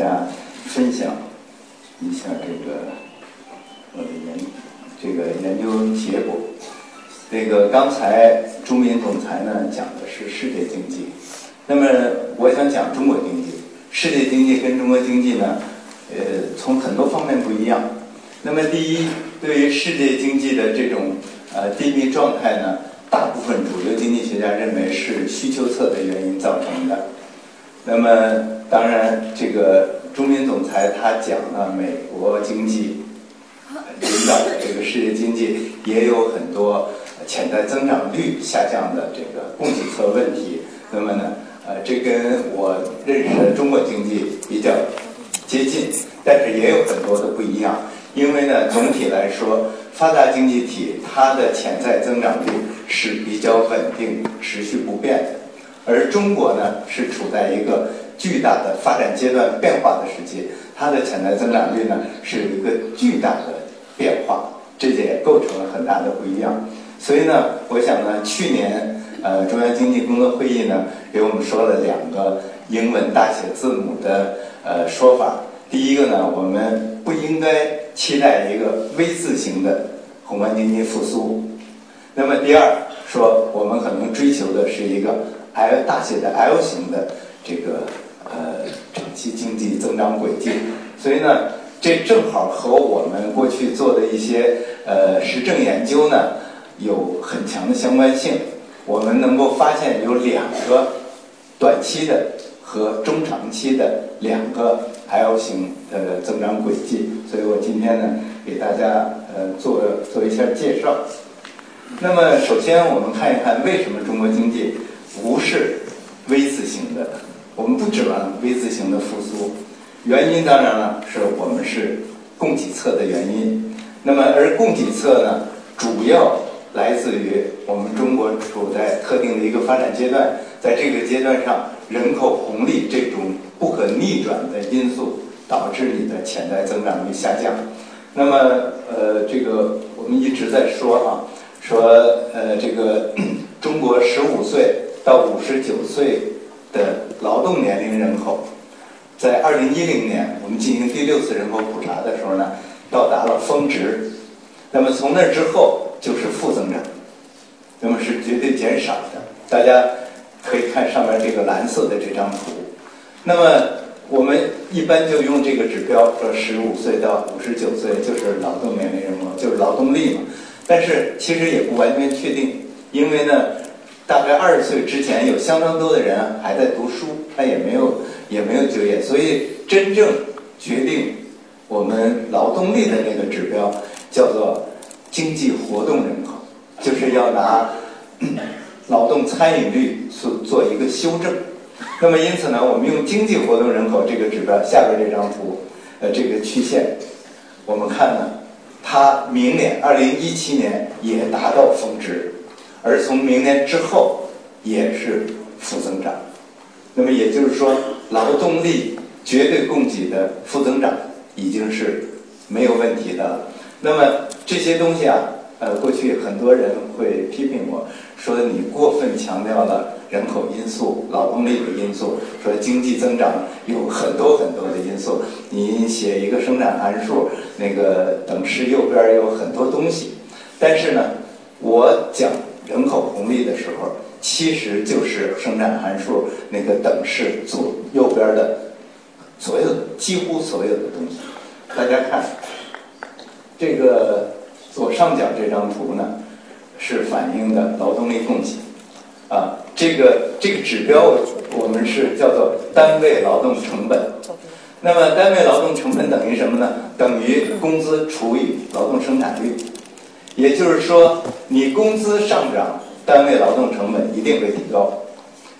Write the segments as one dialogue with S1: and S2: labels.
S1: 大家分享一下这个我的研这个研究结果。这个刚才朱敏总裁呢讲的是世界经济，那么我想讲中国经济。世界经济跟中国经济呢，呃，从很多方面不一样。那么第一，对于世界经济的这种呃低迷状态呢，大部分主流经济学家认为是需求侧的原因造成的。那么当然，这个中民总裁他讲了美国经济领导的这个世界经济也有很多潜在增长率下降的这个供给侧问题。那么呢，呃，这跟我认识的中国经济比较接近，但是也有很多的不一样。因为呢，总体来说，发达经济体它的潜在增长率是比较稳定、持续不变的，而中国呢是处在一个巨大的发展阶段变化的时期，它的潜在增长率呢是有一个巨大的变化，这也构成了很大的不一样。所以呢，我想呢，去年呃中央经济工作会议呢给我们说了两个英文大写字母的呃说法。第一个呢，我们不应该期待一个 V 字形的宏观经济复苏。那么第二，说我们可能追求的是一个 L 大写的 L 型的这个呃长期经济增长轨迹。所以呢，这正好和我们过去做的一些呃实证研究呢有很强的相关性。我们能够发现有两个短期的和中长期的两个。L 型的增长轨迹，所以我今天呢给大家呃做做一下介绍。那么首先我们看一看为什么中国经济不是 V 字形的，我们不指望 V 字形的复苏。原因当然了，是我们是供给侧的原因。那么而供给侧呢，主要来自于我们中国处在特定的一个发展阶段，在这个阶段上人口红利这种。不可逆转的因素导致你的潜在增长率下降。那么，呃，这个我们一直在说哈，说呃，这个 中国十五岁到五十九岁的劳动年龄人口，在二零一零年我们进行第六次人口普查的时候呢，到达了峰值。那么从那之后就是负增长，那么是绝对减少的。大家可以看上面这个蓝色的这张图。那么我们一般就用这个指标，说十五岁到五十九岁就是劳动年龄人口，就是劳动力嘛。但是其实也不完全确定，因为呢，大概二十岁之前有相当多的人还在读书，他也没有也没有就业，所以真正决定我们劳动力的那个指标叫做经济活动人口，就是要拿 劳动参与率做做一个修正。那么因此呢，我们用经济活动人口这个指标，下边这张图，呃，这个曲线，我们看呢，它明年二零一七年也达到峰值，而从明年之后也是负增长。那么也就是说，劳动力绝对供给的负增长已经是没有问题的了。那么这些东西啊。呃，过去很多人会批评我说你过分强调了人口因素、劳动力的因素，说经济增长有很多很多的因素。你写一个生产函数，那个等式右边有很多东西。但是呢，我讲人口红利的时候，其实就是生产函数那个等式左右边的所有几乎所有的东西。大家看这个。左上角这张图呢，是反映的劳动力供给，啊，这个这个指标我们是叫做单位劳动成本。那么单位劳动成本等于什么呢？等于工资除以劳动生产率。也就是说，你工资上涨，单位劳动成本一定会提高。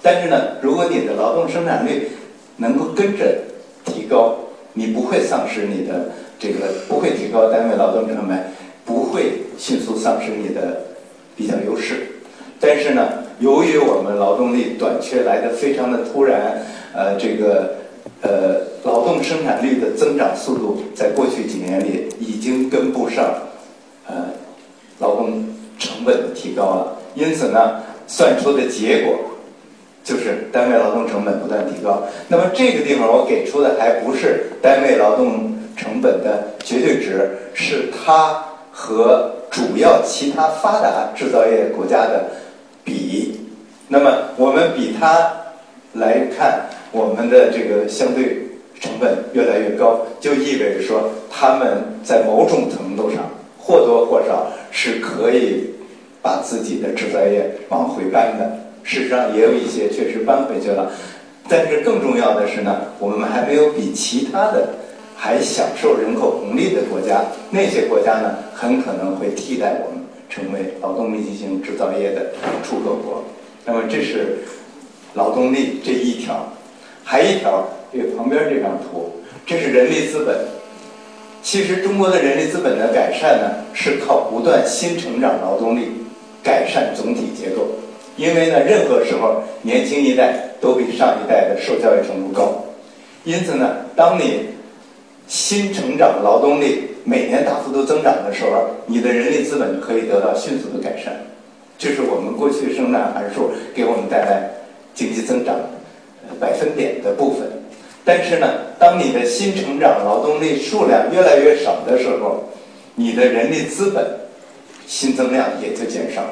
S1: 但是呢，如果你的劳动生产率能够跟着提高，你不会丧失你的这个，不会提高单位劳动成本。不会迅速丧失你的比较优势，但是呢，由于我们劳动力短缺来的非常的突然，呃，这个呃劳动生产率的增长速度在过去几年里已经跟不上呃劳动成本提高了，因此呢，算出的结果就是单位劳动成本不断提高。那么这个地方我给出的还不是单位劳动成本的绝对值，是它和主要其他发达制造业国家的比。那么我们比它来看，我们的这个相对成本越来越高，就意味着说他们在某种程度上或多或少是可以把自己的制造业往回搬的。事实上也有一些确实搬回去了，但是更重要的是呢，我们还没有比其他的还享受人口红利的国家，那些国家呢很可能会替代我们成为劳动密集型制造业的出口国。那么这是劳动力这一条，还一条，这个旁边这张图，这是人力资本。其实中国的人力资本的改善呢，是靠不断新成长劳动力改善总体结构。因为呢，任何时候年轻一代都比上一代的受教育程度高，因此呢，当你新成长劳动力每年大幅度增长的时候，你的人力资本可以得到迅速的改善。这是我们过去生产函数给我们带来经济增长百分点的部分。但是呢，当你的新成长劳动力数量越来越少的时候，你的人力资本新增量也就减少。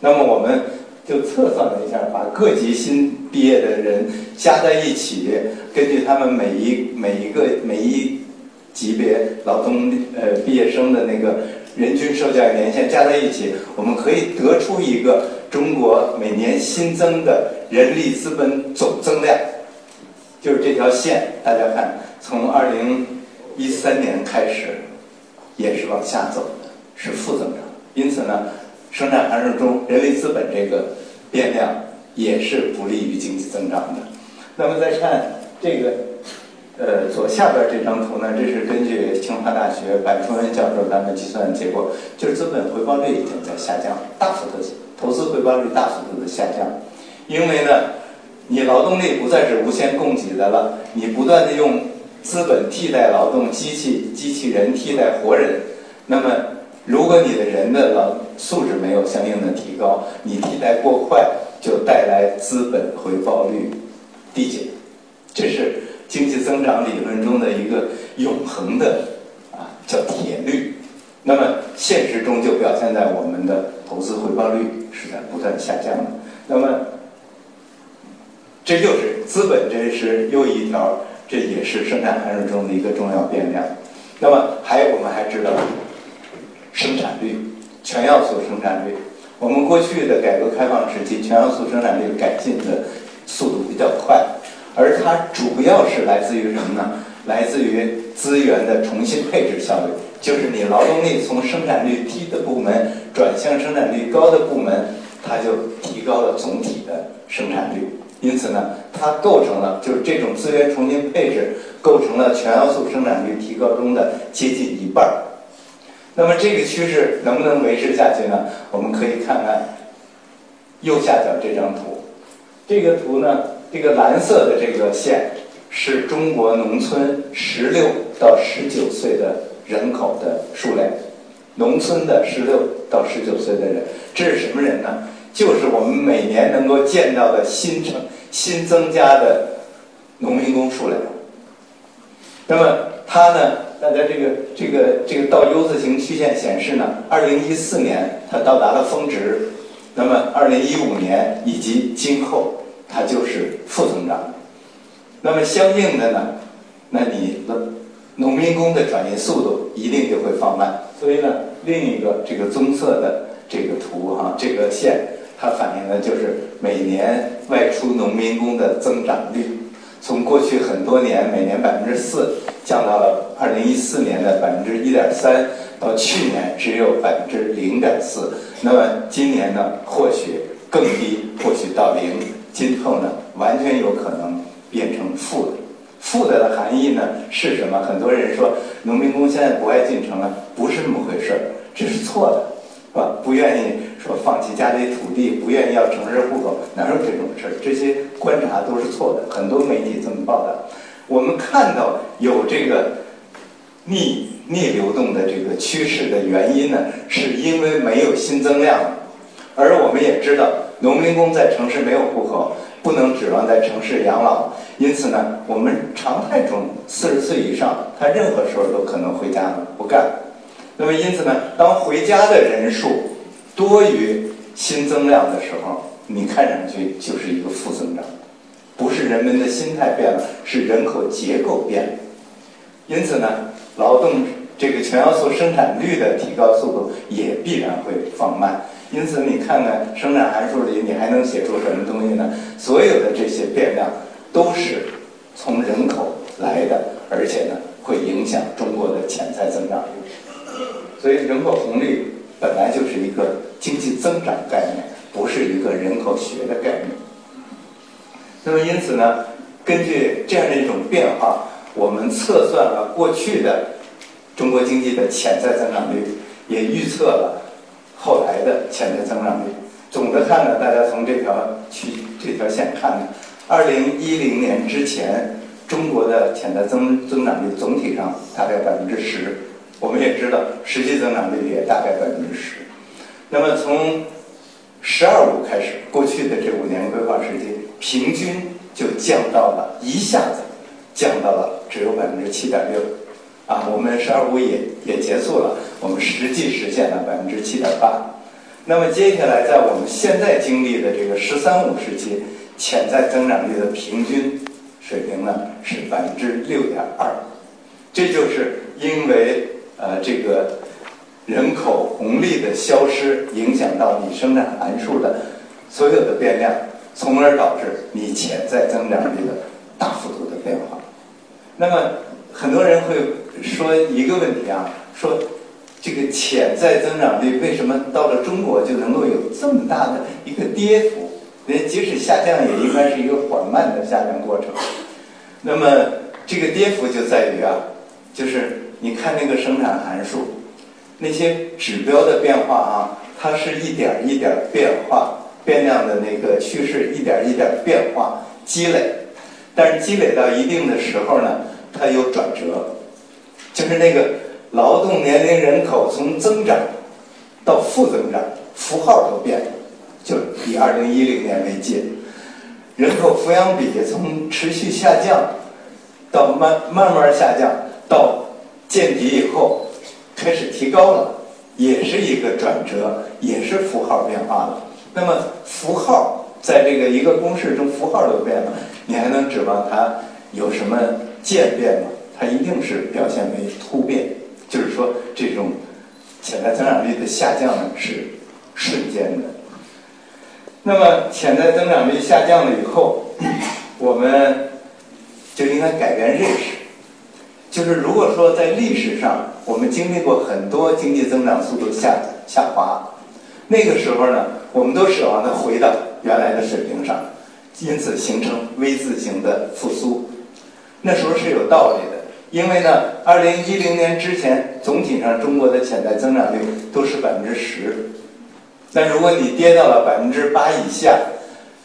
S1: 那么我们就测算了一下，把各级新毕业的人加在一起，根据他们每一每一个每一级别劳动呃毕业生的那个。人均受教育年限加在一起，我们可以得出一个中国每年新增的人力资本总增量，就是这条线。大家看，从二零一三年开始，也是往下走的，是负增长。因此呢，生产函数中人力资本这个变量也是不利于经济增长的。那么再看这个。呃，左下边这张图呢，这是根据清华大学白崇恩教授他们计算的结果，就是资本回报率已经在下降，大幅度投资回报率大幅度的下降，因为呢，你劳动力不再是无限供给的了，你不断的用资本替代劳动，机器机器人替代活人，那么如果你的人的劳素质没有相应的提高，你替代过快，就带来资本回报率递减，这是。经济增长理论中的一个永恒的啊，叫铁律。那么现实中就表现在我们的投资回报率是在不断下降的。那么这就是资本，这是又一条，这也是生产函数中的一个重要变量。那么还有我们还知道生产率，全要素生产率。我们过去的改革开放时期，全要素生产率改进的速度比较快。而它主要是来自于什么呢？来自于资源的重新配置效率，就是你劳动力从生产率低的部门转向生产率高的部门，它就提高了总体的生产率。因此呢，它构成了就是这种资源重新配置构成了全要素生产率提高中的接近一半儿。那么这个趋势能不能维持下去呢？我们可以看看右下角这张图，这个图呢。这个蓝色的这个线是中国农村十六到十九岁的人口的数量，农村的十六到十九岁的人，这是什么人呢？就是我们每年能够见到的新成新增加的农民工数量。那么它呢？大家这个这个这个倒 U 字形曲线显示呢，二零一四年它到达了峰值，那么二零一五年以及今后。它就是负增长，那么相应的呢，那你的农民工的转移速度一定就会放慢。所以呢，另一个这个棕色的这个图哈，这个线它反映的就是每年外出农民工的增长率，从过去很多年每年百分之四降到了二零一四年的百分之一点三，到去年只有百分之零点四，那么今年呢，或许更低，或许到零。今后呢，完全有可能变成负的。负的的含义呢是什么？很多人说农民工现在不爱进城了，不那么回事儿，这是错的，是吧？不愿意说放弃家里不愿意要城市户口，哪有这种事儿？这些观察都是错的。很多媒体这么报道。我们看到有这个逆逆流动的这个趋势的原因呢，是因为没有新增量，而我们也知道。农民工在城市没有户口，不能指望在城市养老。因此呢，我们常态中四十岁以上，他任何时候都可能回家不干。那么因此呢，当回家的人数多于新增量的时候，你看上去就是一个负增长，不是人们的心态变了，是人口结构变了。因此呢，劳动这个全要素生产率的提高速度也必然会放慢。因此，你看看生产函数里，你还能写出什么东西呢？所有的这些变量都是从人口来的，而且呢，会影响中国的潜在增长率。所以，人口红利本来就是一个经济增长概念，不是一个人口学的概念。那么，因此呢，根据这样的一种变化，我们测算了过去的中国经济的潜在增长率，也预测了。后来的潜在增长率，总的看呢，大家从这条曲这条线看呢，二零一零年之前，中国的潜在增增长率总体上大概百分之十，我们也知道实际增长率也大概百分之十。那么从“十二五”开始，过去的这五年规划时期，平均就降到了一下子降到了只有百分之七点六。啊，我们“十二五”也也结束了，我们实际实现了百分之七点八。那么接下来，在我们现在经历的这个“十三五”时期，潜在增长率的平均水平呢是百分之六点二。这就是因为呃这个人口红利的消失，影响到你生产函数的所有的变量，从而导致你潜在增长率的大幅度的变化。那么很多人会。说一个问题啊，说这个潜在增长率为什么到了中国就能够有这么大的一个跌幅？那即使下降也应该是一个缓慢的下降过程。那么这个跌幅就在于啊，就是你看那个生产函数，那些指标的变化啊，它是一点一点变化，变量的那个趋势一点一点变化积累，但是积累到一定的时候呢，它有转折。就是那个劳动年龄人口从增长到负增长，符号都变了。就以二零一零年为界，人口抚养比从持续下降到慢慢慢下降到见底以后开始提高了，也是一个转折，也是符号变化了。那么符号在这个一个公式中，符号都变了，你还能指望它有什么渐变吗？它一定是表现为突变，就是说这种潜在增长率的下降呢是瞬间的。那么潜在增长率下降了以后，我们就应该改变认识。就是如果说在历史上我们经历过很多经济增长速度下下滑，那个时候呢，我们都指望它回到原来的水平上，因此形成 V 字形的复苏。那时候是有道理的。因为呢，二零一零年之前，总体上中国的潜在增长率都是百分之十。那如果你跌到了百分之八以下，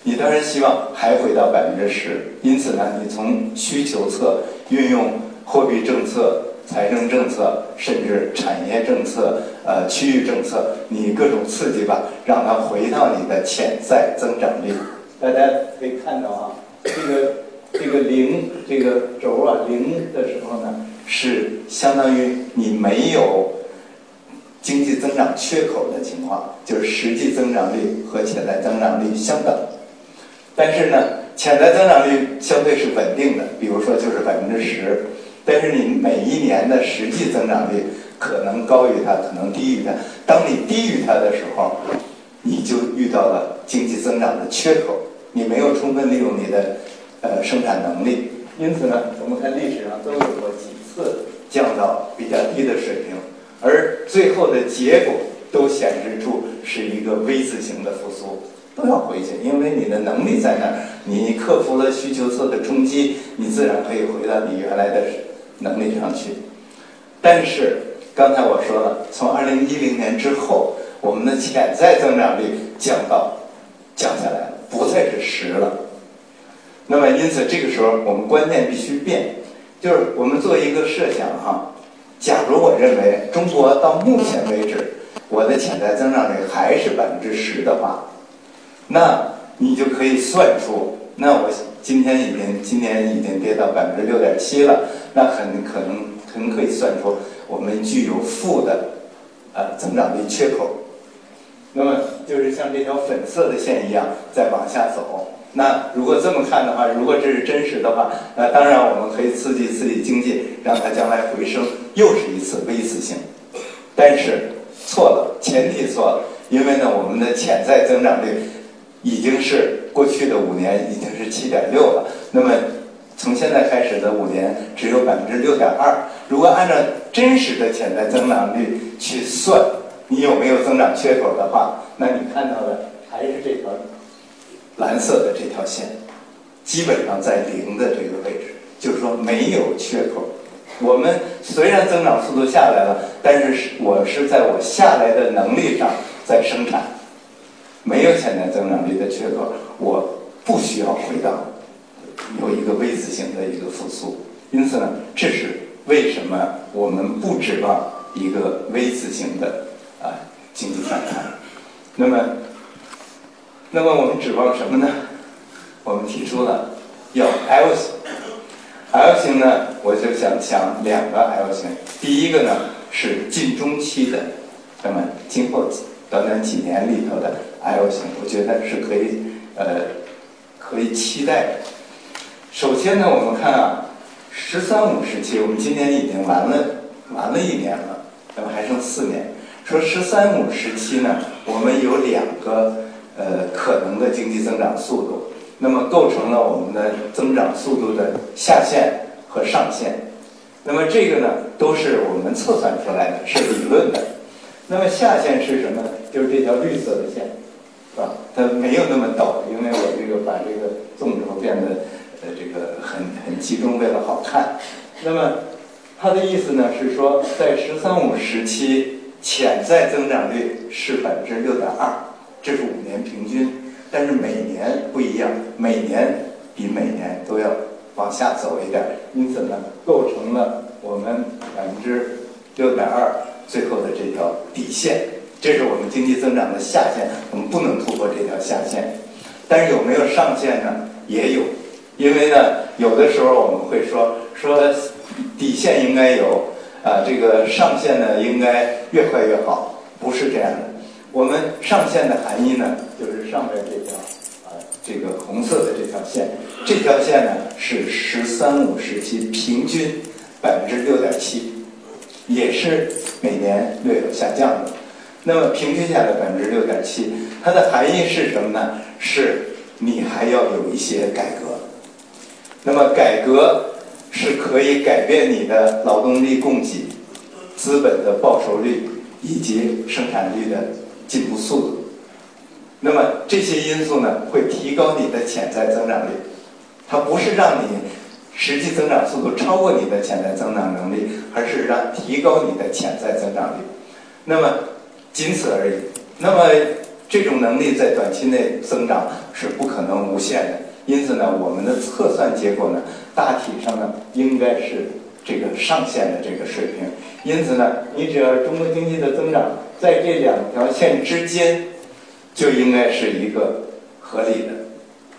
S1: 你当然希望还回到百分之十。因此呢，你从需求侧运用货币政策、财政政策，甚至产业政策、呃区域政策，你各种刺激吧，让它回到你的潜在增长率。大家可以看到啊，这个。这个零这个轴啊，零的时候呢，是相当于你没有经济增长缺口的情况，就是实际增长率和潜在增长率相等。但是呢，潜在增长率相对是稳定的，比如说就是百分之十。但是你每一年的实际增长率可能高于它，可能低于它。当你低于它的时候，你就遇到了经济增长的缺口，你没有充分利用你的。呃，生产能力，因此呢，我们看历史上都有过几次降到比较低的水平，而最后的结果都显示出是一个 V 字形的复苏，都要回去，因为你的能力在那儿，你克服了需求侧的冲击，你自然可以回到你原来的能力上去。但是刚才我说了，从二零一零年之后，我们的潜在增长率降到降下来了，不再是十了。那么，因此这个时候我们观念必须变，就是我们做一个设想哈。假如我认为中国到目前为止我的潜在增长率还是百分之十的话，那你就可以算出那我今天已经今年已经跌到百分之六点七了，那很可能很可以算出我们具有负的呃增长率缺口。那么就是像这条粉色的线一样在往下走。那如果这么看的话，如果这是真实的话，那当然我们可以刺激刺激经济，让它将来回升，又是一次 V 字形。但是错了，前提错了，因为呢，我们的潜在增长率已经是过去的五年已经是七点六了。那么从现在开始的五年只有百分之六点二。如果按照真实的潜在增长率去算，你有没有增长缺口的话，那你看到的还是这条。蓝色的这条线，基本上在零的这个位置，就是说没有缺口。我们虽然增长速度下来了，但是我是在我下来的能力上在生产，没有潜在增长率的缺口，我不需要回到有一个 V 字形的一个复苏。因此呢，这是为什么我们不指望一个 V 字形的啊经济反弹。那么。那么我们指望什么呢？我们提出了要 L 型，L 型呢，我就想想两个 L 型。第一个呢是近中期的，那么今后短短几年里头的 L 型，我觉得是可以呃可以期待的。首先呢，我们看啊，十三五时期，我们今年已经完了完了一年了，那么还剩四年。说十三五时期呢，我们有两个。呃，可能的经济增长速度，那么构成了我们的增长速度的下限和上限。那么这个呢，都是我们测算出来的，是理论的。那么下限是什么？就是这条绿色的线，是吧？它没有那么陡，因为我这个把这个纵轴变得这个很很集中，为了好看。那么它的意思呢是说，在“十三五”时期，潜在增长率是百分之六点二。这是五年平均，但是每年不一样，每年比每年都要往下走一点，因此呢，构成了我们百分之六点二最后的这条底线，这是我们经济增长的下限，我们不能突破这条下限。但是有没有上限呢？也有，因为呢，有的时候我们会说说底线应该有，啊，这个上限呢应该越快越好，不是这样的。我们上限的含义呢，就是上面这条啊，这个红色的这条线，这条线呢是“十三五”时期平均百分之六点七，也是每年略有下降的。那么平均下来百分之六点七，它的含义是什么呢？是你还要有一些改革。那么改革是可以改变你的劳动力供给、资本的报酬率以及生产率的。进步速度，那么这些因素呢，会提高你的潜在增长率。它不是让你实际增长速度超过你的潜在增长能力，而是让提高你的潜在增长率。那么仅此而已。那么这种能力在短期内增长是不可能无限的。因此呢，我们的测算结果呢，大体上呢，应该是这个上限的这个水平。因此呢，你只要中国经济的增长。在这两条线之间，就应该是一个合理的。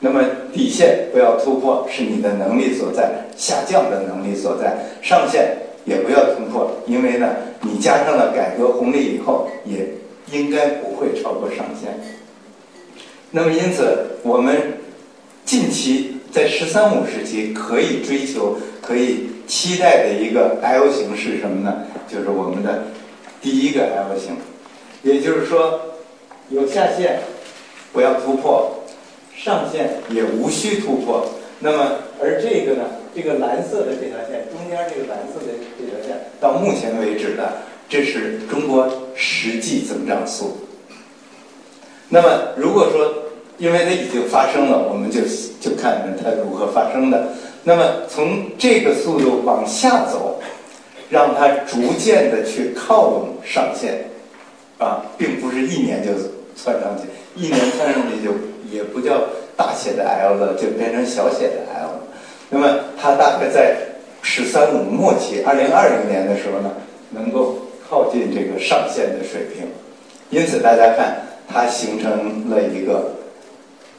S1: 那么底线不要突破，是你的能力所在；下降的能力所在，上限也不要突破，因为呢，你加上了改革红利以后，也应该不会超过上限。那么因此，我们近期在“十三五”时期可以追求、可以期待的一个 L 型是什么呢？就是我们的。第一个 L 型，也就是说，有下限，不要突破；上限也无需突破。那么，而这个呢，这个蓝色的这条线，中间这个蓝色的这条线，到目前为止的，这是中国实际增长速。那么，如果说，因为它已经发生了，我们就就看看它如何发生的。那么，从这个速度往下走。让它逐渐的去靠拢上限，啊，并不是一年就窜上去，一年窜上去就也不叫大写的 L 了，就变成小写的 L 了。那么它大概在“十三五”末期，二零二零年的时候呢，能够靠近这个上限的水平。因此，大家看它形成了一个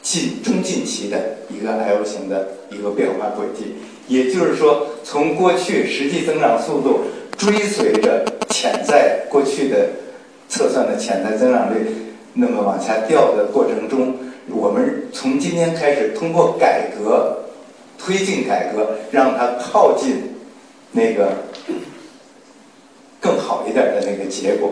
S1: 近中近期的一个 L 型的一个变化轨迹。也就是说，从过去实际增长速度追随着潜在过去的测算的潜在增长率，那么往下掉的过程中，我们从今天开始通过改革推进改革，让它靠近那个更好一点的那个结果，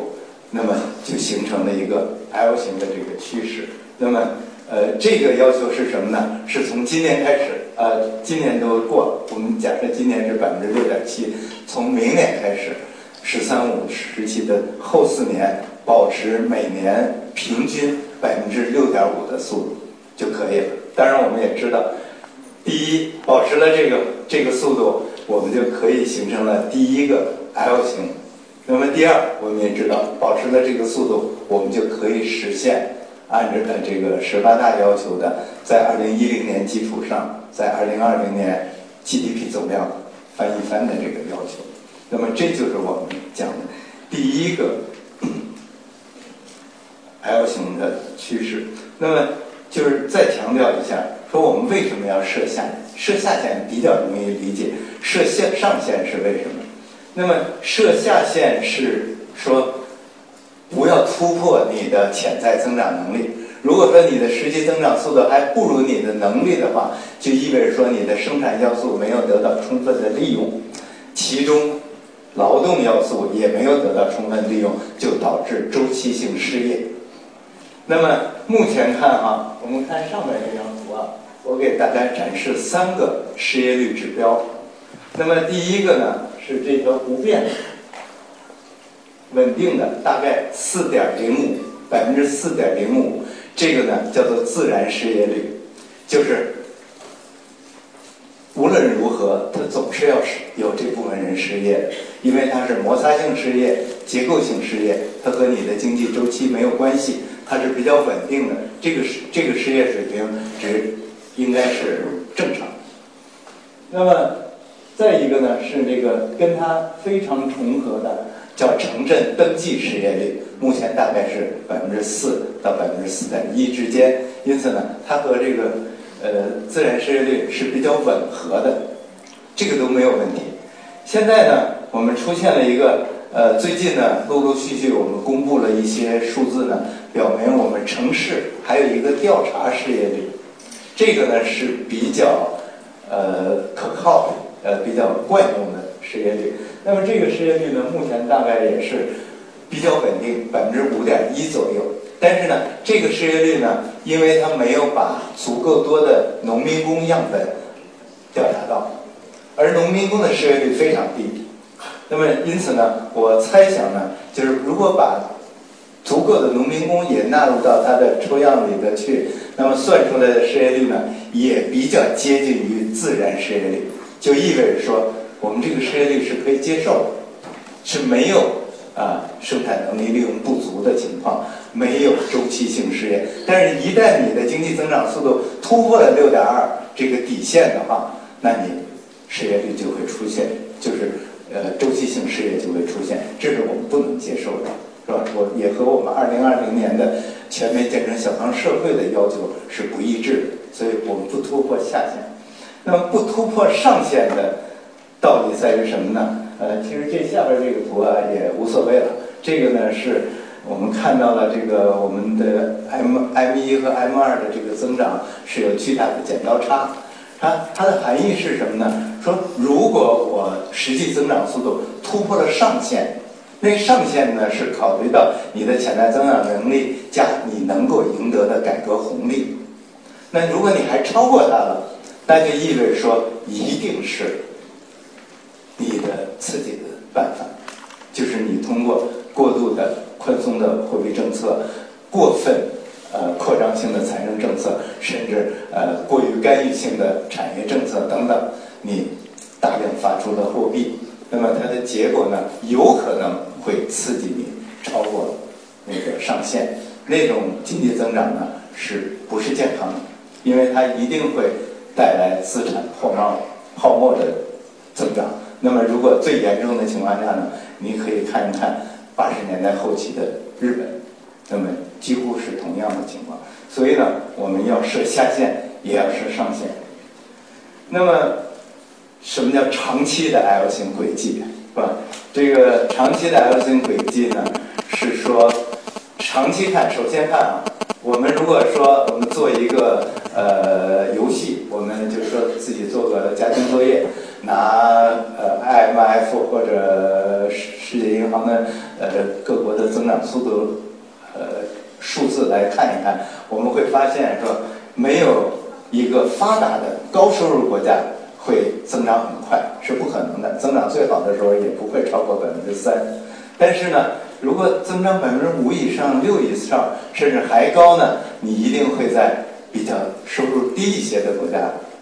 S1: 那么就形成了一个 L 型的这个趋势。那么。呃，这个要求是什么呢？是从今年开始，呃，今年都过了，我们假设今年是百分之六点七，从明年开始，“十三五”时期的后四年保持每年平均百分之六点五的速度就可以了。当然，我们也知道，第一，保持了这个这个速度，我们就可以形成了第一个 L 型。那么，第二，我们也知道，保持了这个速度，我们就可以实现。按照这个十八大要求的，在二零一零年基础上，在二零二零年 GDP 总量翻一番的这个要求，那么这就是我们讲的第一个 L 型的趋势。那么就是再强调一下，说我们为什么要设下设下限比较容易理解，设下上限是为什么？那么设下限是说。不要突破你的潜在增长能力。如果说你的实际增长速度还不如你的能力的话，就意味着说你的生产要素没有得到充分的利用，其中劳动要素也没有得到充分利用，就导致周期性失业。那么目前看哈，我们看上面这张图啊，我给大家展示三个失业率指标。那么第一个呢是这条不变。稳定的大概四点零五百分之四点零五，这个呢叫做自然失业率，就是无论如何，它总是要有这部分人失业，因为它是摩擦性失业、结构性失业，它和你的经济周期没有关系，它是比较稳定的。这个是这个失业水平值应该是正常。那么再一个呢是这个跟它非常重合的。叫城镇登记失业率，目前大概是百分之四到百分之四点一之间，因此呢，它和这个呃自然失业率是比较吻合的，这个都没有问题。现在呢，我们出现了一个呃，最近呢，陆陆续续我们公布了一些数字呢，表明我们城市还有一个调查失业率，这个呢是比较呃可靠的，呃比较惯用的失业率。那么这个失业率呢，目前大概也是比较稳定，百分之五点一左右。但是呢，这个失业率呢，因为它没有把足够多的农民工样本调查到，而农民工的失业率非常低。那么因此呢，我猜想呢，就是如果把足够的农民工也纳入到它的抽样里边去，那么算出来的失业率呢，也比较接近于自然失业率，就意味着说。我们这个失业率是可以接受的，是没有啊生产能力利用不足的情况，没有周期性失业。但是，一旦你的经济增长速度突破了六点二这个底线的话，那你失业率就会出现，就是呃周期性失业就会出现，这是我们不能接受的，是吧？我也和我们二零二零年的全面建成小康社会的要求是不一致的，所以我们不突破下限。那么，不突破上限的。到底在于什么呢？呃，其实这下边这个图啊也无所谓了。这个呢是我们看到了这个我们的 M M 一和 M 二的这个增长是有巨大的剪刀差。它它的含义是什么呢？说如果我实际增长速度突破了上限，那上限呢是考虑到你的潜在增长能力加你能够赢得的改革红利。那如果你还超过它了，那就意味着说一定是。刺激的办法，就是你通过过度的宽松的货币政策、过分呃扩张性的财政政策，甚至呃过于干预性的产业政策等等，你大量发出的货币，那么它的结果呢，有可能会刺激你超过那个上限，那种经济增长呢，是不是健康的？因为它一定会带来资产泡沫泡沫的增长。那么，如果最严重的情况下呢？你可以看一看八十年代后期的日本，那么几乎是同样的情况。所以呢，我们要设下限，也要设上限。那么，什么叫长期的 L 型轨迹？是吧？这个长期的 L 型轨迹呢，是说长期看，首先看啊，我们如果说我们做一个呃游戏，我们就说自己做个家庭作业，拿呃 IMF 或者世世界银行的呃各国的增长速度呃数字来看一看，我们会发现说没有一个发达的高收入国家。会增长很快是不可能的，增长最好的时候也不会超过百分之三。但是呢，如果增长百分之五以上、六以上，甚至还高呢，你一定会在比较收入低一些的国家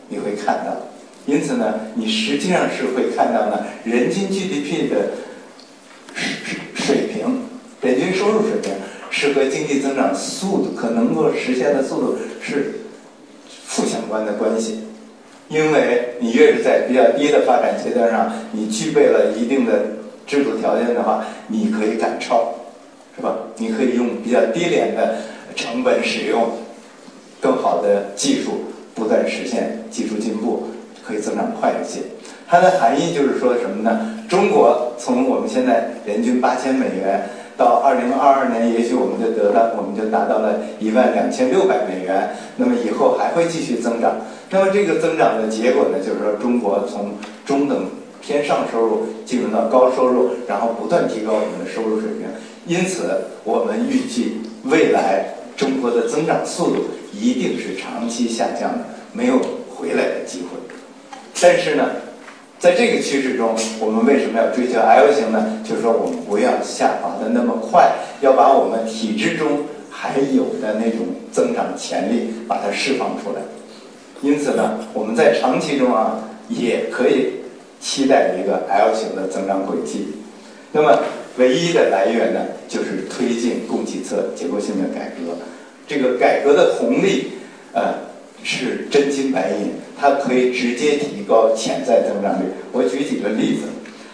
S1: 你会看到。因此呢，你实际上是会看到呢，人均 GDP 的水水平、人均收入水平是和经济增长速度可能够实现的速度是负相关的关系。因为你越是在比较低的发展阶段上，你具备了一定的制度条件的话，你可以赶超，是吧？你可以用比较低廉的成本使用更好的技术，不断实现技术进步，可以增长快一些。它的含义就是说什么呢？中国从我们现在人均八千美元。到二零二二年，也许我们就得到，我们就达到了一万两千六百美元。那么以后还会继续增长。那么这个增长的结果呢，就是说中国从中等偏上收入进入到高收入，然后不断提高我们的收入水平。因此，我们预计未来中国的增长速度一定是长期下降的，没有回来的机会。但是呢？在这个趋势中，我们为什么要追求 L 型呢？就是说，我们不要下滑的那么快，要把我们体制中还有的那种增长潜力把它释放出来。因此呢，我们在长期中啊，也可以期待一个 L 型的增长轨迹。那么，唯一的来源呢，就是推进供给侧结构性的改革。这个改革的红利，呃。是真金白银，它可以直接提高潜在增长率。我举几个例子，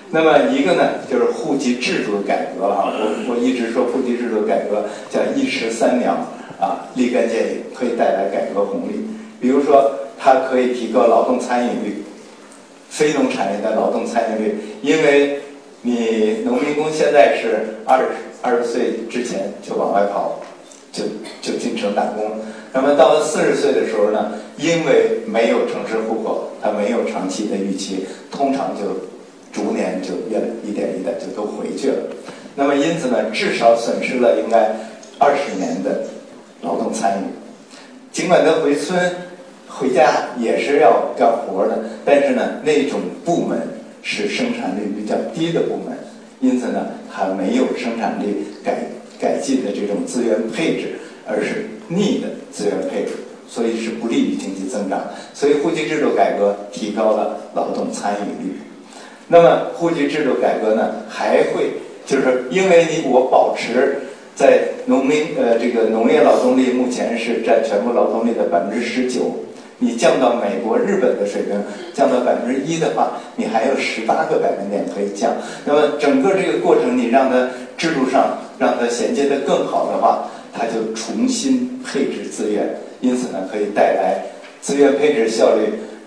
S1: 那么一个呢，就是户籍制度的改革哈。我我一直说户籍制度改革叫一石三鸟啊，立竿见影，可以带来改革红利。比如说，它可以提高劳动参与率，非农产业的劳动参与率，因为你农民工现在是二十二十岁之前就往外跑，就就进城打工。那么到了四十岁的时候呢，因为没有城市户口，他没有长期的预期，通常就逐年就越一点一点就都回去了。那么因此呢，至少损失了应该二十年的劳动参与。尽管他回村回家也是要干活的，但是呢，那种部门是生产率比较低的部门，因此呢，还没有生产力改改进的这种资源配置，而是。逆的资源配置，所以是不利于经济增长。所以户籍制度改革提高了劳动参与率。那么户籍制度改革呢，还会就是因为你我保持在农民呃这个农业劳动力目前是占全部劳动力的百分之十九，你降到美国、日本的水平，降到百分之一的话，你还有十八个百分点可以降。那么整个这个过程，你让它制度上让它衔接的更好的话。它就重新配置资源，因此呢，可以带来资源配置效率，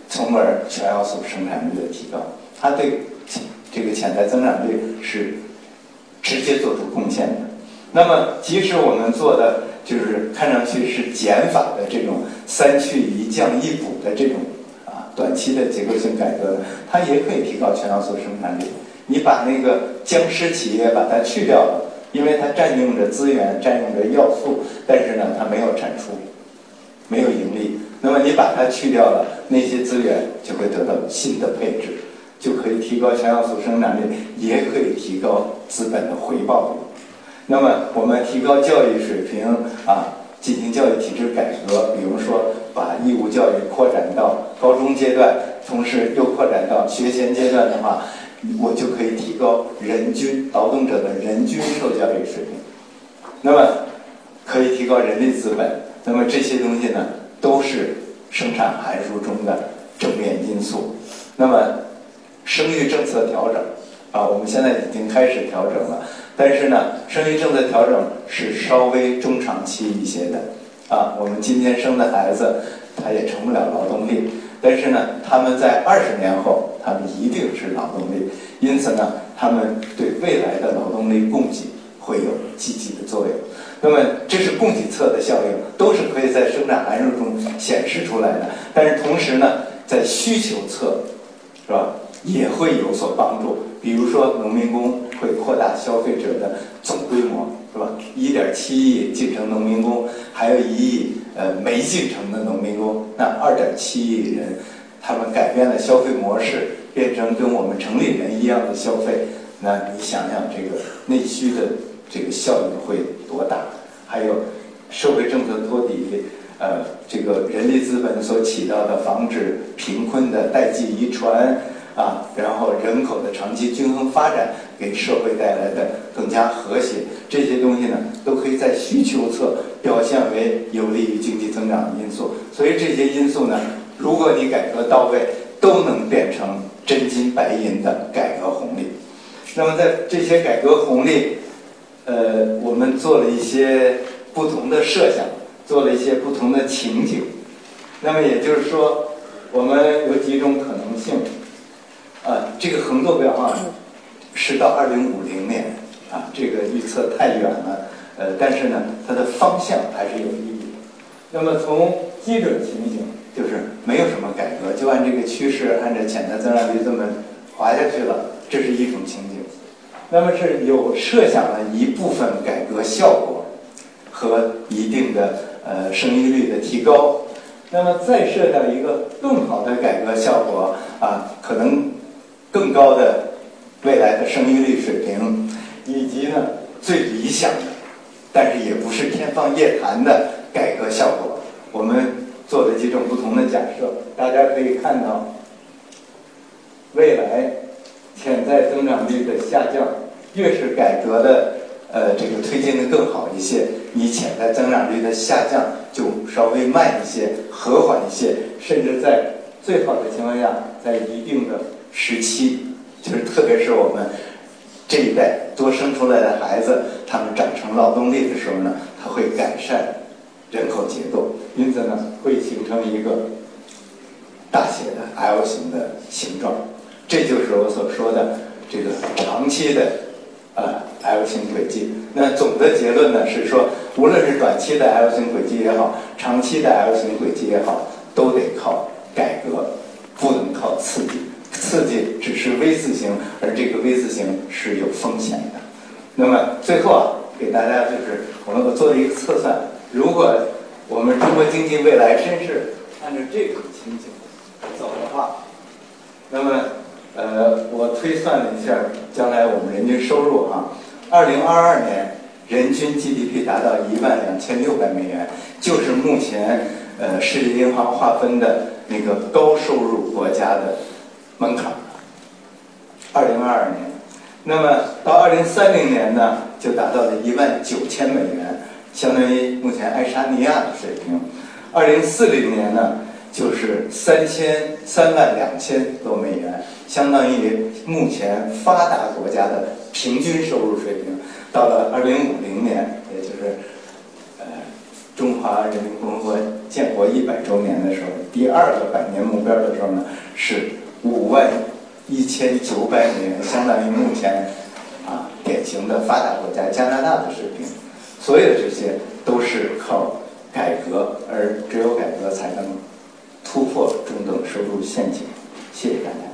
S1: 从而全要素生产率的提高。它对这个潜在增长率是直接做出贡献的。那么，即使我们做的就是看上去是减法的这种三去一降一补的这种啊短期的结构性改革，它也可以提高全要素生产率。你把那个僵尸企业把它去掉了。因为它占用着资源，占用着要素，但是呢，它没有产出，没有盈利。那么你把它去掉了，那些资源就会得到新的配置，就可以提高全要素生产率，也可以提高资本的回报率。那么我们提高教育水平啊，进行教育体制改革，比如说把义务教育扩展到高中阶段，同时又扩展到学前阶段的话。我就可以提高人均劳动者的人均受教育水平，那么可以提高人力资本，那么这些东西呢，都是生产函数中的正面因素。那么生育政策调整啊，我们现在已经开始调整了。但是呢，生育政策调整是稍微中长期一些的。啊，我们今天生的孩子，他也成不了劳动力。但是呢，他们在二十年后，他们一定是劳动力。因此呢，他们对未来的劳动力供给会有积极的作用。那么，这是供给侧的效应，都是可以在生产函数中显示出来的。但是同时呢，在需求侧，是吧，也会有所帮助。比如说，农民工会扩大消费者的总规模，是吧？一点七亿进城农民工，还有一亿呃没进城的农民工，那二点七亿人，他们改变了消费模式，变成跟我们城里人一样的消费，那你想想这个内需的这个效应会多大？还有社会政策托底，呃，这个人力资本所起到的防止贫困的代际遗传。啊，然后人口的长期均衡发展给社会带来的更加和谐，这些东西呢，都可以在需求侧表现为有利于经济增长的因素。所以这些因素呢，如果你改革到位，都能变成真金白银的改革红利。那么在这些改革红利，呃，我们做了一些不同的设想，做了一些不同的情景。那么也就是说，我们有几种可能性。啊，这个横坐标啊，是到二零五零年啊，这个预测太远了，呃，但是呢，它的方向还是有意义。那么从基准情形，就是没有什么改革，就按这个趋势，按照潜在增长率这么滑下去了，这是一种情景。那么是有设想了一部分改革效果和一定的呃生育率的提高，那么再设想一个更好的改革效果啊，可能。更高的未来的生育率水平，以及呢最理想的，但是也不是天方夜谭的改革效果。我们做的几种不同的假设，大家可以看到，未来潜在增长率的下降，越是改革的呃这个推进的更好一些，你潜在增长率的下降就稍微慢一些、和缓一些，甚至在最好的情况下，在一定的。时期，就是特别是我们这一代多生出来的孩子，他们长成劳动力的时候呢，它会改善人口结构，因此呢，会形成一个大写的 L 型的形状。这就是我所说的这个长期的呃 L 型轨迹。那总的结论呢是说，无论是短期的 L 型轨迹也好，长期的 L 型轨迹也好，都得靠改革，不能靠刺激。刺激只是 V 字形，而这个 V 字形是有风险的。那么最后啊，给大家就是我们做了一个测算，如果我们中国经济未来真是按照这种情景走的话，那么呃，我推算了一下，将来我们人均收入啊，二零二二年人均 GDP 达到一万两千六百美元，就是目前呃世界银行划分的那个高收入国家的。门槛，二零二二年，那么到二零三零年呢，就达到了一万九千美元，相当于目前爱沙尼亚的水平。二零四零年呢，就是三千三万两千多美元，相当于目前发达国家的平均收入水平。到了二零五零年，也就是呃中华人民共和国建国一百周年的时候，第二个百年目标的时候呢，是。五万一千九百美元，相当于目前啊典型的发达国家加拿大的水平。所有的这些都是靠改革，而只有改革才能突破中等收入陷阱。谢谢大家。